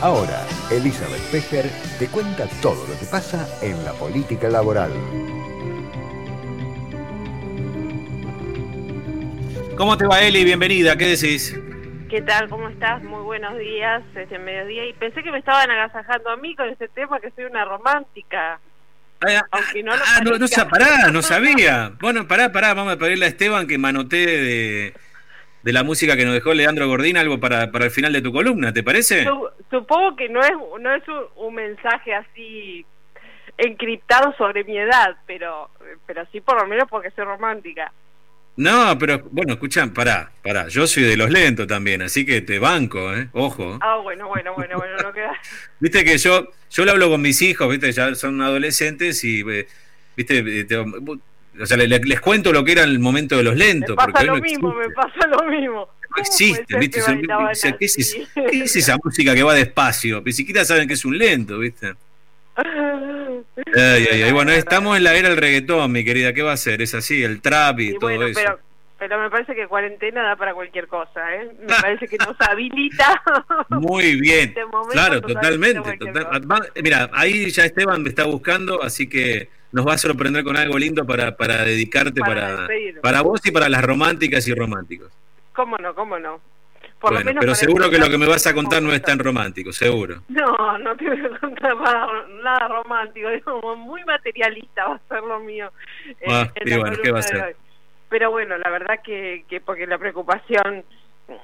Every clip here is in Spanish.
Ahora, Elizabeth Pecher te cuenta todo lo que pasa en la política laboral. ¿Cómo te va, Eli? Bienvenida, ¿qué decís? ¿Qué tal? ¿Cómo estás? Muy buenos días, este mediodía. Y pensé que me estaban agasajando a mí con este tema, que soy una romántica. Ah, Aunque no lo ah, no, no, pará, no sabía. Bueno, pará, pará, vamos a pedirle a Esteban que manotee de, de la música que nos dejó Leandro Gordín, algo para, para el final de tu columna, ¿te parece? supongo que no es, no es un, mensaje así encriptado sobre mi edad, pero, pero sí por lo menos porque soy romántica. No, pero bueno, escuchan, pará, pará, yo soy de los lentos también, así que te banco, ¿eh? Ojo. Ah, bueno, bueno, bueno, bueno, no queda. viste que yo, yo lo hablo con mis hijos, viste, ya son adolescentes y, eh, viste, eh, o sea, les, cuento lo que era el momento de los lentos. Me pasa lo mismo, me pasa lo mismo. No existe, ¿viste? ¿qué, es, ¿qué, es, esa música que va despacio? Ni siquiera saben que es un lento, ¿viste? Ay, ay, ay. Bueno, estamos en la era del reggaetón, mi querida. ¿Qué va a ser? Es así, el trap y, todo eso. Pero, pero me parece que cuarentena da para cualquier cosa, ¿eh? Me parece que nos habilita. Muy bien. Este claro, totalmente. mira, ahí ya Esteban me está buscando, así que nos va a sorprender con algo lindo para, para dedicarte para, para, vos y para las románticas y románticos. ¿Cómo no? ¿Cómo no? bueno, pero seguro que lo que me vas a contar no es tan romántico, seguro. No, no te voy a contar nada, romántico, muy materialista va a ser lo mío. Eh, ah, bueno, ¿qué va a ser? Pero bueno, la verdad que, que porque la preocupación,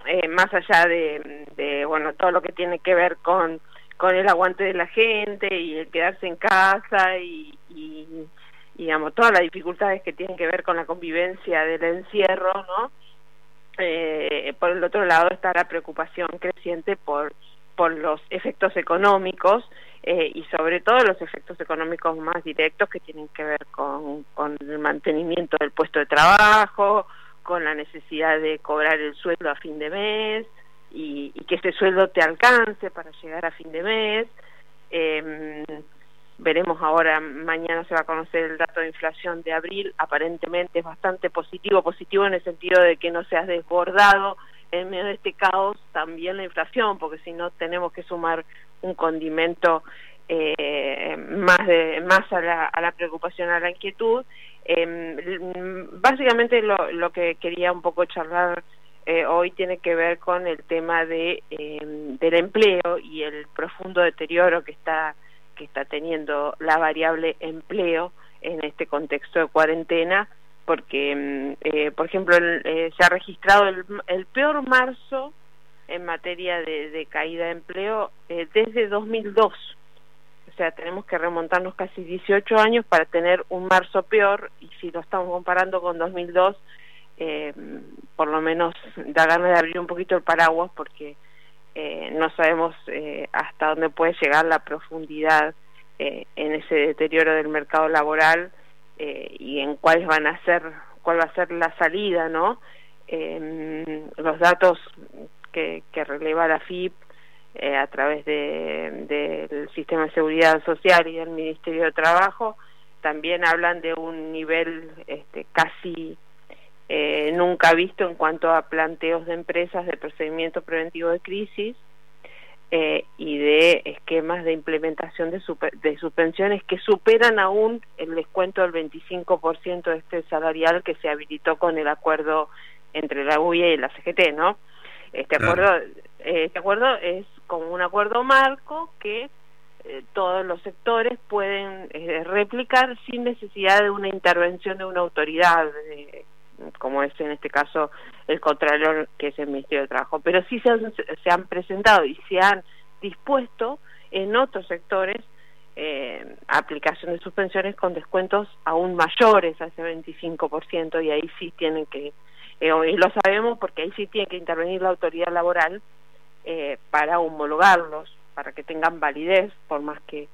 eh, más allá de, de, bueno, todo lo que tiene que ver con con el aguante de la gente y el quedarse en casa y, y, digamos todas las dificultades que tienen que ver con la convivencia del encierro, ¿no? Eh, por el otro lado está la preocupación creciente por por los efectos económicos eh, y sobre todo los efectos económicos más directos que tienen que ver con, con el mantenimiento del puesto de trabajo, con la necesidad de cobrar el sueldo a fin de mes, y, que ese sueldo te alcance para llegar a fin de mes. Eh, veremos ahora, mañana se va a conocer el dato de inflación de abril, aparentemente es bastante positivo, positivo en el sentido de que no se ha desbordado en medio de este caos también la inflación, porque si no tenemos que sumar un condimento eh, más de más a la, a la preocupación, a la inquietud. Eh, básicamente lo, lo que quería un poco charlar eh, hoy tiene que ver con el tema de em, del empleo y el profundo deterioro que está que está teniendo la variable empleo en este contexto de cuarentena porque em, eh, por ejemplo eh, se ha registrado el, peor marzo en materia de, de caída de empleo desde 2002 o sea, tenemos que remontarnos casi 18 años para tener un marzo peor y si lo estamos comparando con 2002 eh, por lo menos da ganas de abrir un poquito el paraguas porque eh, no sabemos eh, hasta dónde puede llegar la profundidad eh, en ese deterioro del mercado laboral y en cuáles van a ser cuál va a ser la salida no los datos que, que releva la FIP a través del de, sistema de seguridad social y del Ministerio de Trabajo también hablan de un nivel este, casi eh, nunca visto en cuanto a planteos de empresas de procedimientos preventivos de crisis eh, y de esquemas de implementación de, de suspensiones que superan aún el descuento del 25% de este salarial que se habilitó con el acuerdo entre la UIA y la CGT, ¿no? Este acuerdo, eh, este acuerdo es como un acuerdo marco que eh, todos los sectores pueden replicar sin necesidad de una intervención de una autoridad como es en este caso el Contralor, que es el Ministerio de Trabajo. Pero sí se han, se han presentado y se han dispuesto en otros sectores eh, aplicación de suspensiones con descuentos aún mayores ese 25% y ahí sí tienen que, eh, y lo sabemos porque ahí sí tiene que intervenir la autoridad laboral eh, para homologarlos, para que tengan validez, por más que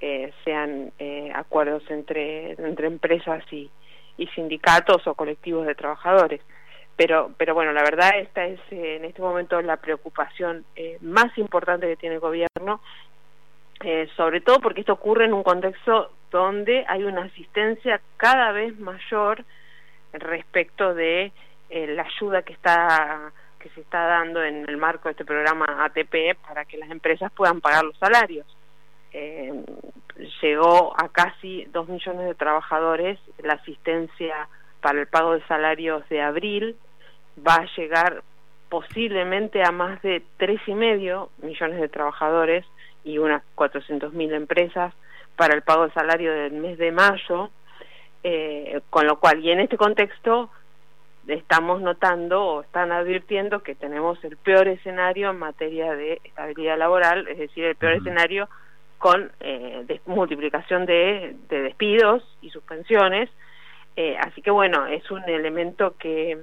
eh, sean eh, acuerdos entre, entre empresas y, y sindicatos o colectivos de trabajadores. Pero, pero bueno, la verdad esta es eh, en este momento la preocupación eh, más importante que tiene el gobierno, eh, sobre todo porque esto ocurre en un contexto donde hay una asistencia cada vez mayor respecto de la ayuda que está que se está dando en el marco de este programa ATP para que las empresas puedan pagar los salarios. Eh, llegó a casi dos millones de trabajadores. La asistencia para el pago de salarios de abril, va a llegar posiblemente a más de tres y medio millones de trabajadores y unas 400 mil empresas para el pago de salario del mes de mayo, eh, con lo cual, y en este contexto, estamos notando o están advirtiendo que tenemos el peor escenario en materia de estabilidad laboral, es decir, el peor escenario con eh, multiplicación de, despidos y suspensiones. Eh, así que bueno, es un elemento que,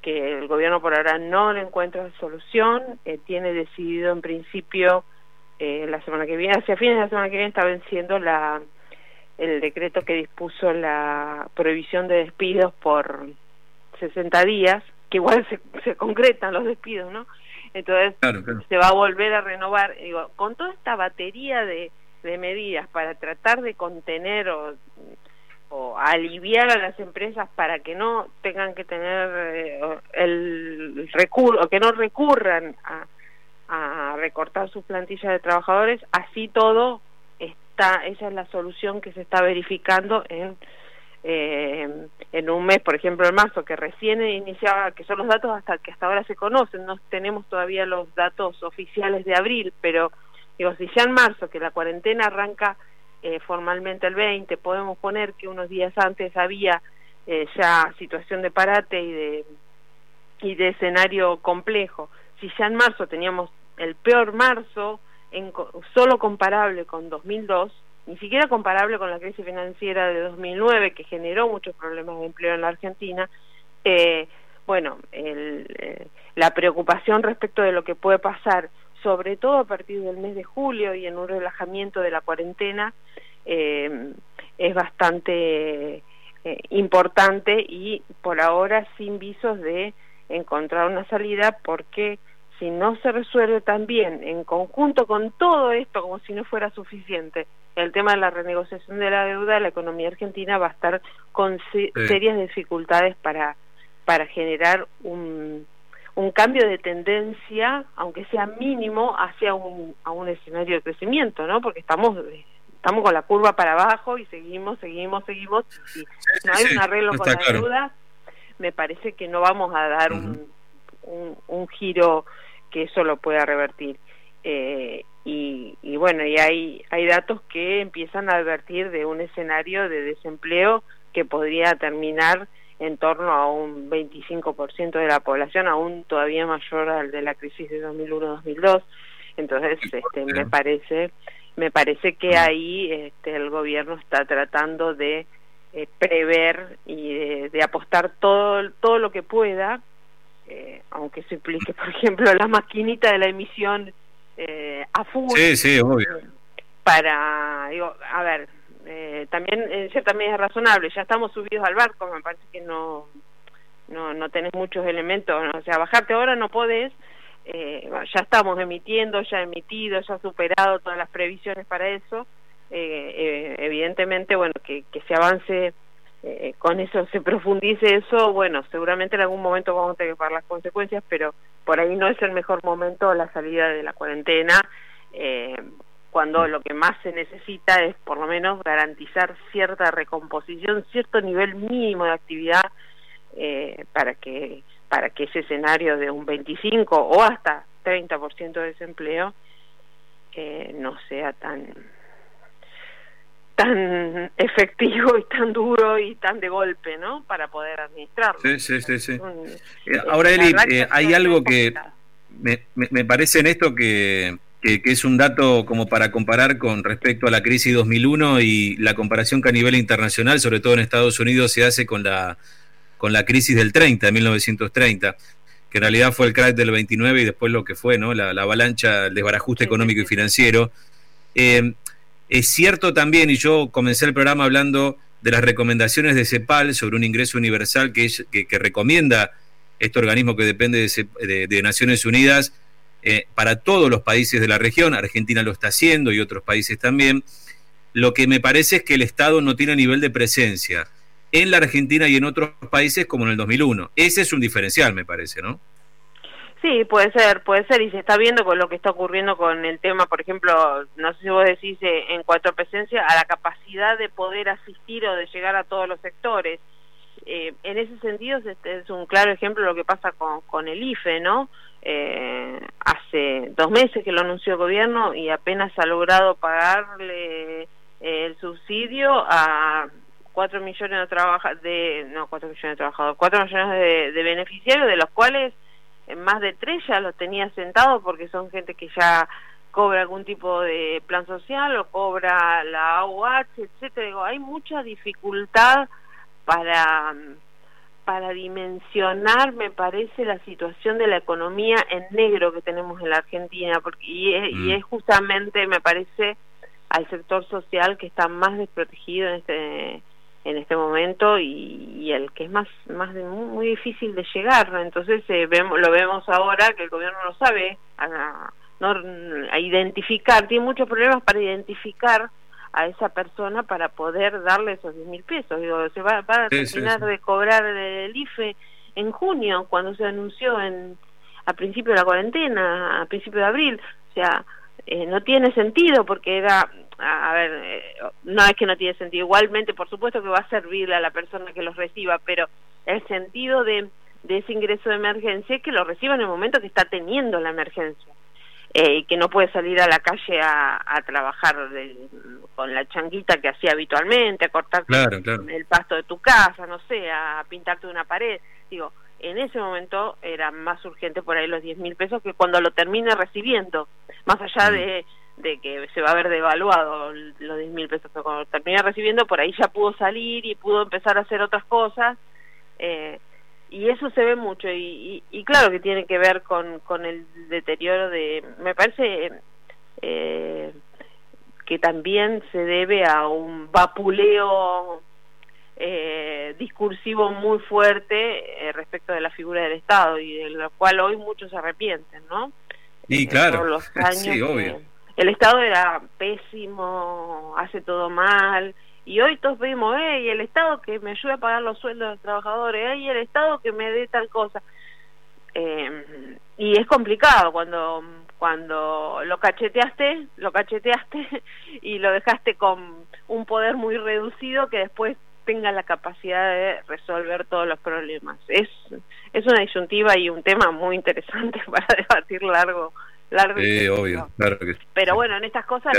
que el gobierno por ahora no le encuentra solución, eh, tiene decidido en principio la semana que viene, hacia fines de la semana que viene está venciendo la el decreto que dispuso la prohibición de despidos por 60 días, que igual se, se concretan los despidos, ¿no? Entonces se va a volver a renovar. Digo, con toda esta batería de, de medidas para tratar de contener o, o, aliviar a las empresas para que no tengan que tener eh, el recurso, que no recurran a, a recortar sus plantillas de trabajadores, así todo está, esa es la solución que se está verificando en eh, en un mes, por ejemplo, en marzo, que recién iniciaba, que son los datos hasta que hasta ahora se conocen, no tenemos todavía los datos oficiales de abril, pero digo, si ya en marzo, que la cuarentena arranca eh, formalmente el 20, podemos poner que unos días antes había eh, ya situación de parate y de, y de escenario complejo, si ya en marzo teníamos el peor marzo, en, solo comparable con 2002, ni siquiera comparable con la crisis financiera de 2009 que generó muchos problemas de empleo en la Argentina, eh, bueno, el, eh, la preocupación respecto de lo que puede pasar, sobre todo a partir del mes de julio y en un relajamiento de la cuarentena, eh, es bastante eh, importante y por ahora sin visos de encontrar una salida porque si no se resuelve también en conjunto con todo esto como si no fuera suficiente el tema de la renegociación de la deuda, la economía argentina va a estar con serias dificultades para, para generar un, un cambio de tendencia, aunque sea mínimo, hacia un, a un escenario de crecimiento, ¿no? Porque estamos estamos con la curva para abajo y seguimos, seguimos, seguimos. Si no hay un arreglo con la deuda, me parece que no vamos a dar un, un, un, giro que eso lo pueda revertir. Eh, y, bueno, y hay, hay datos que empiezan a advertir de un escenario de desempleo que podría terminar en torno a un 25% de la población, aún todavía mayor al de la crisis de 2001-2002. Entonces, este, me parece me parece que ahí este, el gobierno está tratando de eh, prever y de, apostar todo todo lo que pueda, eh, aunque se implique, por ejemplo, la maquinita de la emisión eh, a full. Sí, sí, obvio. Para, digo, a ver, eh, también en cierta medida es razonable, ya estamos subidos al barco, me parece que no no, no tenés muchos elementos, o sea, bajarte ahora no podés, eh, ya estamos emitiendo, ya emitido, ya superado todas las previsiones para eso, eh, eh, evidentemente, bueno, que, que se avance eh, con eso, se profundice eso, bueno, seguramente en algún momento vamos a tener que pagar las consecuencias, pero por ahí no es el mejor momento la salida de la cuarentena, eh, cuando lo que más se necesita es por lo menos garantizar cierta recomposición, cierto nivel mínimo de actividad eh, para que para que ese escenario de un 25 o hasta 30% de desempleo eh, no sea tan tan efectivo y tan duro y tan de golpe, ¿no? Para poder administrarlo. Sí, sí, sí. sí. Eh, ahora, Eli, eh, hay algo que me, me, parece en esto que, que, es un dato como para comparar con respecto a la crisis 2001 y la comparación que a nivel internacional, sobre todo en Estados Unidos, se hace con la, con la crisis del 30, de 1930 que en realidad fue el crack del 29 y después lo que fue, ¿no? La, avalancha, el desbarajuste económico y financiero. Eh, es cierto también, y yo comencé el programa hablando de las recomendaciones de CEPAL sobre un ingreso universal que, recomienda este organismo que depende de, Naciones Unidas eh, para todos los países de la región. Argentina lo está haciendo y otros países también. Lo que me parece es que el Estado no tiene nivel de presencia en la Argentina y en otros países como en el 2001. Ese es un diferencial, me parece, ¿no? Sí, puede ser, puede ser, y se está viendo con lo que está ocurriendo con el tema, por ejemplo, no sé si vos decís eh, en cuanto a presencia, a la capacidad de poder asistir o de llegar a todos los sectores. Eh, en ese sentido, este es un claro ejemplo de lo que pasa con, con el IFE, ¿no? Eh, hace dos meses que lo anunció el gobierno y apenas ha logrado pagarle el subsidio a cuatro millones de trabajadores, de, no, cuatro millones de trabajadores, cuatro millones de beneficiarios, de los cuales más de tres ya los tenía sentados porque son gente que ya cobra algún tipo de plan social o cobra la AUH, etcétera. Digo, hay mucha dificultad para para dimensionar, me parece, la situación de la economía en negro que tenemos en la Argentina, porque y es, y mm. es justamente, me parece, al sector social que está más desprotegido en este en este momento y, el que es más más muy, difícil de llegar entonces eh, vemos, lo vemos ahora que el gobierno no sabe a, no, a identificar tiene muchos problemas para identificar a esa persona para poder darle esos 10 mil pesos. Digo se va, a terminar de cobrar el IFE en junio cuando se anunció en a principio de la cuarentena a principio de abril. O sea eh, no tiene sentido porque era a, ver, eh, no es que no tiene sentido, igualmente por supuesto que va a servirle a la persona que los reciba, pero el sentido de, de ese ingreso de emergencia es que lo reciba en el momento que está teniendo la emergencia. Eh, y que no puede salir a la calle a, a trabajar con la changuita que hacía habitualmente, a cortar el pasto de tu casa, no sé, a pintarte una pared. Digo, en ese momento era más urgente por ahí los 10 mil pesos que cuando lo termine recibiendo, más allá mm. de de que se va a haber devaluado los 10 mil pesos, pero cuando termina recibiendo, por ahí ya pudo salir y pudo empezar a hacer otras cosas. Eh, y eso se ve mucho y, y, claro que tiene que ver con, con el deterioro de me parece eh, que también se debe a un vapuleo eh, discursivo muy fuerte respecto de la figura del Estado y de lo cual hoy muchos se arrepienten, ¿no? Y claro, los sí, obvio el Estado era pésimo, hace todo mal, y hoy todos pedimos, hey, el Estado que me ayude a pagar los sueldos de los trabajadores, hey, el Estado que me dé tal cosa. Eh, y es complicado cuando cuando lo cacheteaste, lo cacheteaste y lo dejaste con un poder muy reducido que después tenga la capacidad de resolver todos los problemas. Es, es una disyuntiva y un tema muy interesante para debatir largo sí, obvio, claro que sí. Pero bueno, en estas cosas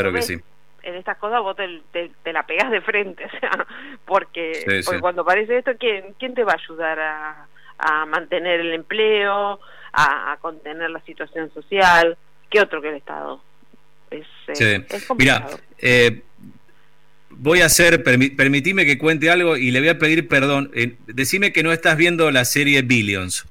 en estas cosas vos te, la pegás de frente, o sea, porque, cuando aparece esto, ¿quién, ¿quién te va a ayudar a, a mantener el empleo, a, contener la situación social? ¿Qué otro que el Estado? Es, eh, Mira, eh, voy a hacer, permitime que cuente algo y le voy a pedir perdón. Eh, decime que no estás viendo la serie Billions.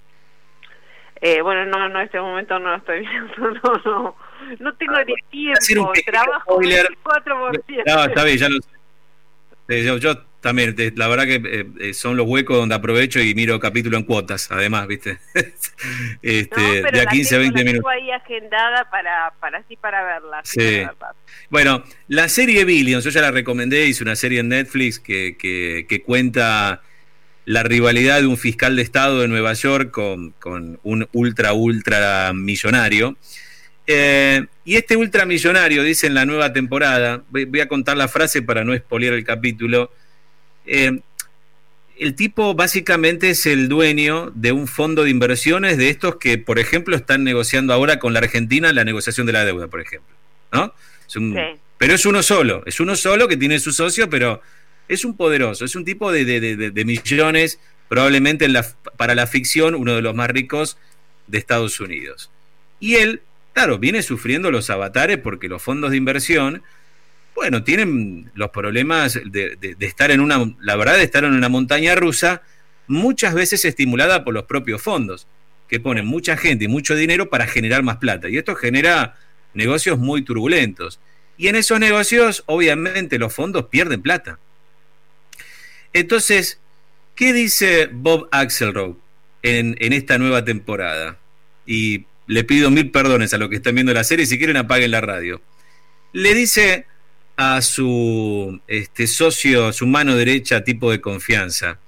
Eh, bueno, no, no, en este momento no lo estoy viendo, no, no, no tengo ah, ni tiempo, trabajo 24 No, está bien, ya lo sé. Yo, yo también, la verdad que eh, eh, son los huecos donde aprovecho y miro capítulo en cuotas, además, ¿viste? este, de a 15 a 20 minutos. ahí agendada para, para así para verla. Sí. Bueno, la serie Billions, yo ya la recomendé, hice una serie en Netflix que, que, que cuenta la rivalidad de un fiscal de Estado de Nueva York con, un ultra, ultra millonario. Eh, y este ultramillonario, dice en la nueva temporada, voy, a contar la frase para no expoliar el capítulo, eh, el tipo básicamente es el dueño de un fondo de inversiones de estos que, por ejemplo, están negociando ahora con la Argentina la negociación de la deuda, por ejemplo. ¿no? Pero es uno solo, es uno solo que tiene su socio, pero es un poderoso, es un tipo de, millones, probablemente para la ficción uno de los más ricos de Estados Unidos. Y él, claro, viene sufriendo los avatares porque los fondos de inversión, bueno, tienen los problemas de, estar en una, la verdad, de estar en una montaña rusa, muchas veces estimulada por los propios fondos, que ponen mucha gente y mucho dinero para generar más plata. Y esto genera negocios muy turbulentos. Y en esos negocios, obviamente, los fondos pierden plata. Entonces, ¿qué dice Bob Axelrod en, en esta nueva temporada? Y le pido mil perdones a los que están viendo la serie, si quieren apaguen la radio. Le dice a su este, socio, su mano derecha, tipo de confianza,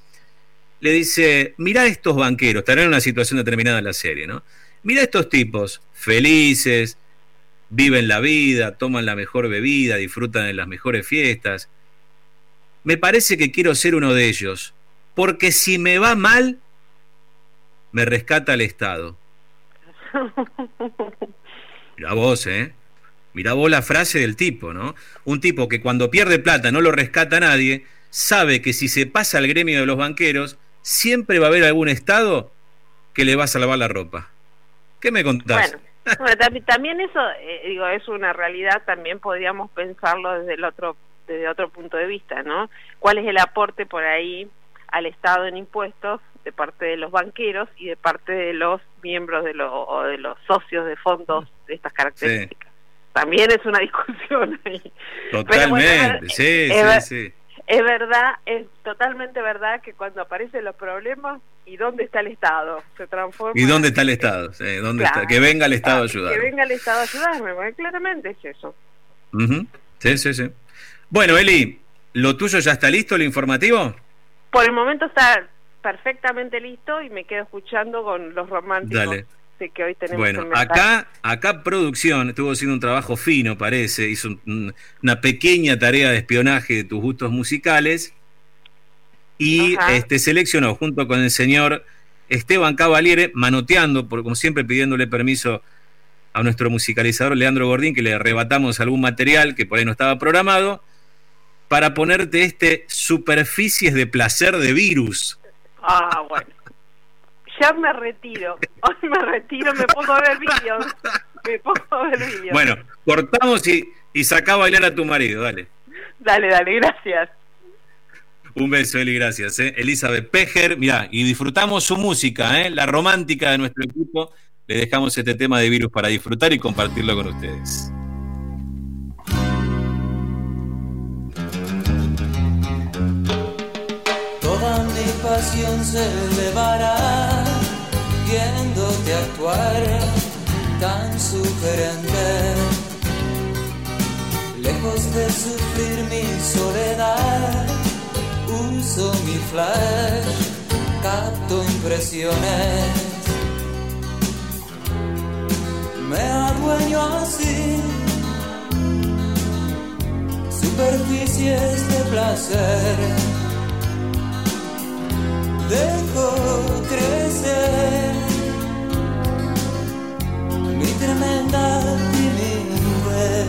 le dice, mirá estos banqueros, estarán en una situación determinada en la serie, ¿no? mira estos tipos, felices, viven la vida, toman la mejor bebida, disfrutan de las mejores fiestas. Me parece que quiero ser uno de ellos, porque si me va mal, me rescata el Estado. Mira vos, ¿eh? Mira vos la frase del tipo, ¿no? Un tipo que cuando pierde plata no lo rescata a nadie, sabe que si se pasa al gremio de los banqueros, siempre va a haber algún Estado que le va a salvar la ropa. ¿Qué me contás? Bueno, también eso, eh, digo, es una realidad, también podríamos pensarlo desde el otro desde otro punto de vista, ¿no? ¿Cuál es el aporte por ahí al Estado en impuestos de parte de los banqueros y de parte de los miembros de, los o de los socios de fondos de estas características? También es una discusión ahí. Totalmente, sí, sí, sí es verdad, es totalmente verdad que cuando aparecen los problemas, ¿y dónde está el Estado? Se transforma. ¿Y dónde está el Estado? ¿dónde está? Que venga el Estado a ayudar. Que venga el Estado a ayudarme, porque claramente es eso. Sí, sí, sí. Bueno, Eli, ¿lo tuyo ya está listo, el informativo? Por el momento está perfectamente listo y me quedo escuchando con los románticos. Dale que hoy tenemos bueno, acá, acá producción estuvo haciendo un trabajo fino, parece, hizo una pequeña tarea de espionaje de tus gustos musicales y este, seleccionó junto con el señor Esteban Cavaliere, manoteando, por, como siempre pidiéndole permiso a nuestro musicalizador Leandro Gordín, que le arrebatamos algún material que por ahí no estaba programado, para ponerte este Superficies de Placer de Virus. Ah, bueno ya me retiro. Hoy me retiro, me pongo a ver vídeos. Me pongo a ver vídeos. Bueno, cortamos y, y saca a bailar a tu marido, dale. Dale, dale, gracias. Un beso, Eli, gracias. ¿eh? Elizabeth Pejer, mira, y disfrutamos su música, ¿eh? la romántica de nuestro equipo. Le dejamos este tema de virus para disfrutar y compartirlo con ustedes. Toda mi pasión se elevará viéndote actuar tan sugerente. Lejos de sufrir mi soledad, uso mi flash, capto impresiones. Me adueño así, superficies de placer. Dejo crecer mi tremenda timidez.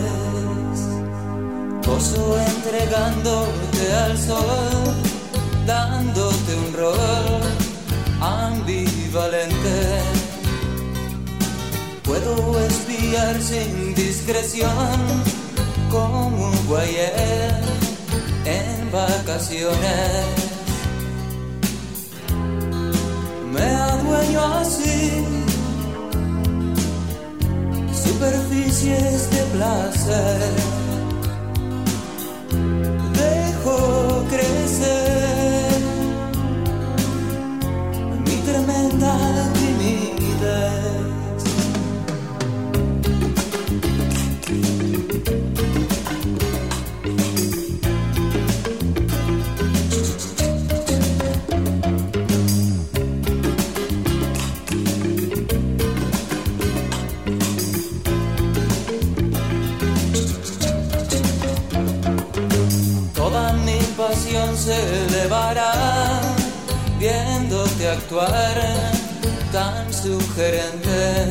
Gozo entregándote al sol, dándote un rol ambivalente. Puedo espiar sin discreción como un guayer en vacaciones. Me adueño así superficies de placer. Dejo crecer mi tremenda tan sugerente.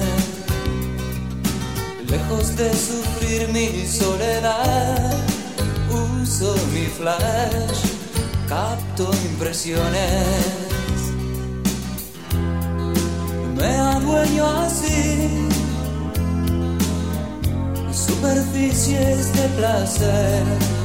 Lejos de sufrir mi soledad, uso mi flash, capto impresiones. Me adueño así, superficies de placer